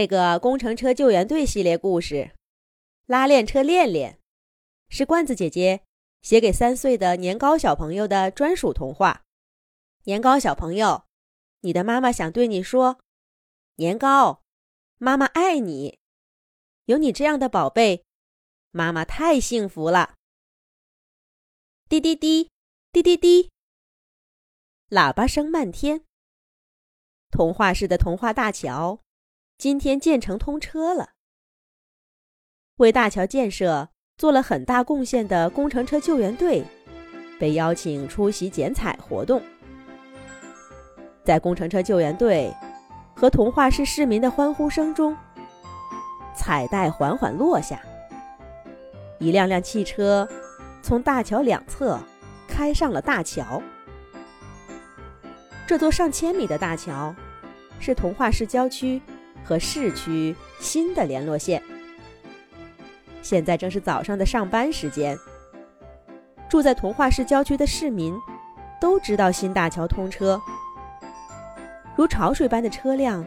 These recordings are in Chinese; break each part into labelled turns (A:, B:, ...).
A: 这个工程车救援队系列故事《拉链车练练》是罐子姐姐写给三岁的年糕小朋友的专属童话。年糕小朋友，你的妈妈想对你说：“年糕，妈妈爱你，有你这样的宝贝，妈妈太幸福了。”滴滴滴，滴滴滴，喇叭声漫天。童话式的童话大桥。今天建成通车了，为大桥建设做了很大贡献的工程车救援队被邀请出席剪彩活动。在工程车救援队和童话市市民的欢呼声中，彩带缓缓落下，一辆辆汽车从大桥两侧开上了大桥。这座上千米的大桥是童话市郊区。和市区新的联络线。现在正是早上的上班时间。住在童话市郊区的市民都知道新大桥通车，如潮水般的车辆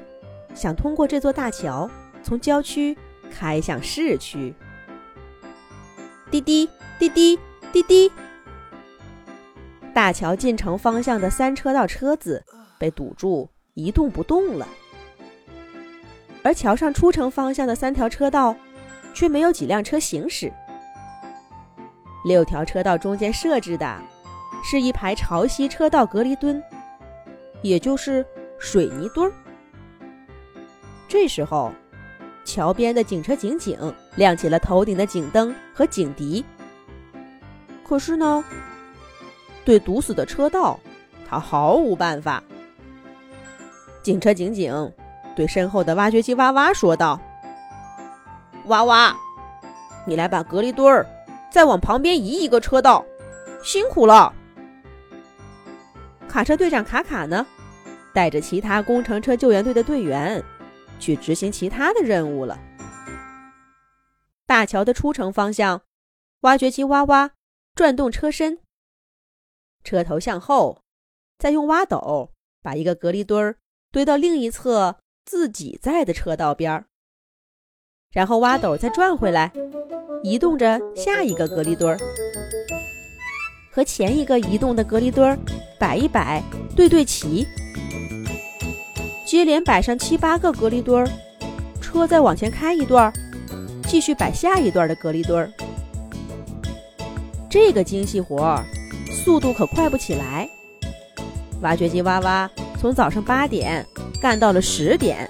A: 想通过这座大桥从郊区开向市区。滴滴滴滴滴滴，大桥进城方向的三车道车子被堵住，一动不动了。而桥上出城方向的三条车道，却没有几辆车行驶。六条车道中间设置的，是一排潮汐车道隔离墩，也就是水泥墩儿。这时候，桥边的警车警警亮起了头顶的警灯和警笛。可是呢，对堵死的车道，他毫无办法。警车警警。对身后的挖掘机哇哇说道：“哇哇，你来把隔离墩儿再往旁边移一个车道，辛苦了。”卡车队长卡卡呢，带着其他工程车救援队的队员去执行其他的任务了。大桥的出城方向，挖掘机哇哇转动车身，车头向后，再用挖斗把一个隔离墩儿堆到另一侧。自己在的车道边儿，然后挖斗再转回来，移动着下一个隔离墩儿，和前一个移动的隔离墩儿摆一摆，对对齐，接连摆上七八个隔离墩儿，车再往前开一段，继续摆下一段的隔离墩儿。这个精细活儿，速度可快不起来。挖掘机哇哇，从早上八点。干到了十点，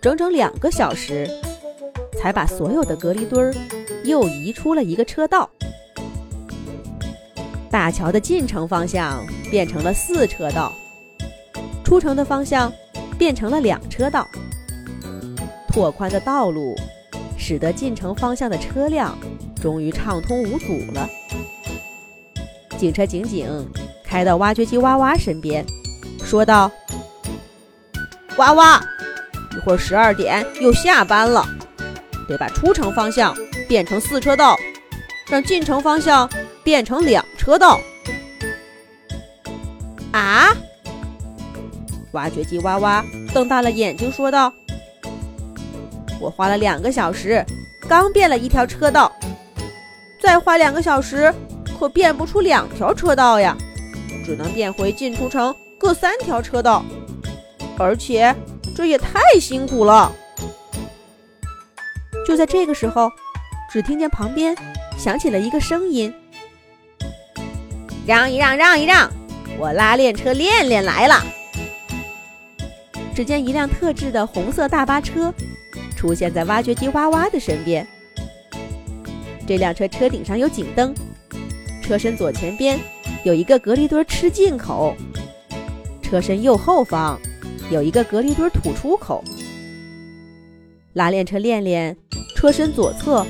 A: 整整两个小时，才把所有的隔离墩儿又移出了一个车道。大桥的进城方向变成了四车道，出城的方向变成了两车道。拓宽的道路使得进城方向的车辆终于畅通无阻了。警车警警开到挖掘机哇哇身边，说道。哇哇！一会儿十二点又下班了，得把出城方向变成四车道，让进城方向变成两车道。啊！挖掘机哇哇瞪大了眼睛说道：“我花了两个小时，刚变了一条车道，再花两个小时，可变不出两条车道呀，只能变回进出城各三条车道。”而且这也太辛苦了。就在这个时候，只听见旁边响起了一个声音：“让一让，让一让，我拉链车练练来了。”只见一辆特制的红色大巴车出现在挖掘机哇哇的身边。这辆车车顶上有警灯，车身左前边有一个隔离墩吃进口，车身右后方。有一个隔离墩吐出口，拉链车练练车身左侧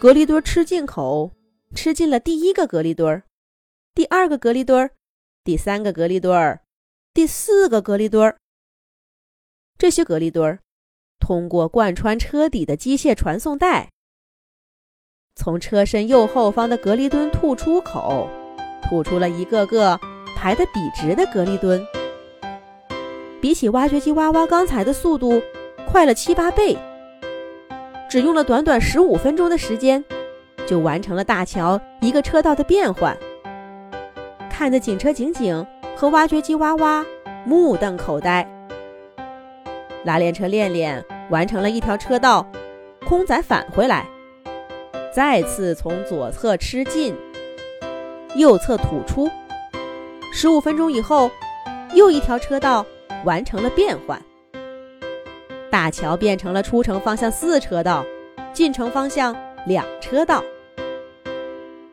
A: 隔离墩吃进口，吃进了第一个隔离墩第二个隔离墩第三个隔离墩第四个隔离墩这些隔离墩通过贯穿车底的机械传送带，从车身右后方的隔离墩吐出口，吐出了一个个排得笔直的隔离墩。比起挖掘机挖挖刚才的速度快快了七八倍。只用了短短十五分钟的时间，就完成了大桥一个车道的变换，看得警车警警和挖掘机挖挖目瞪口呆。拉链车练练完成了一条车道，空载返回来，再次从左侧吃进，右侧吐出。十五分钟以后，又一条车道完成了变换。大桥变成了出城方向四车道，进城方向两车道。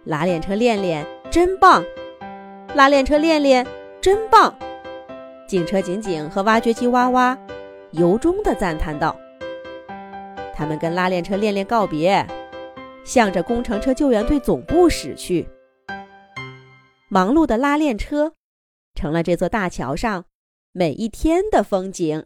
A: 拉链车练练真棒，拉链车练练真棒，警车警警和挖掘机挖挖由衷的赞叹道。他们跟拉链车练练告别，向着工程车救援队总部驶去。忙碌的拉链车，成了这座大桥上每一天的风景。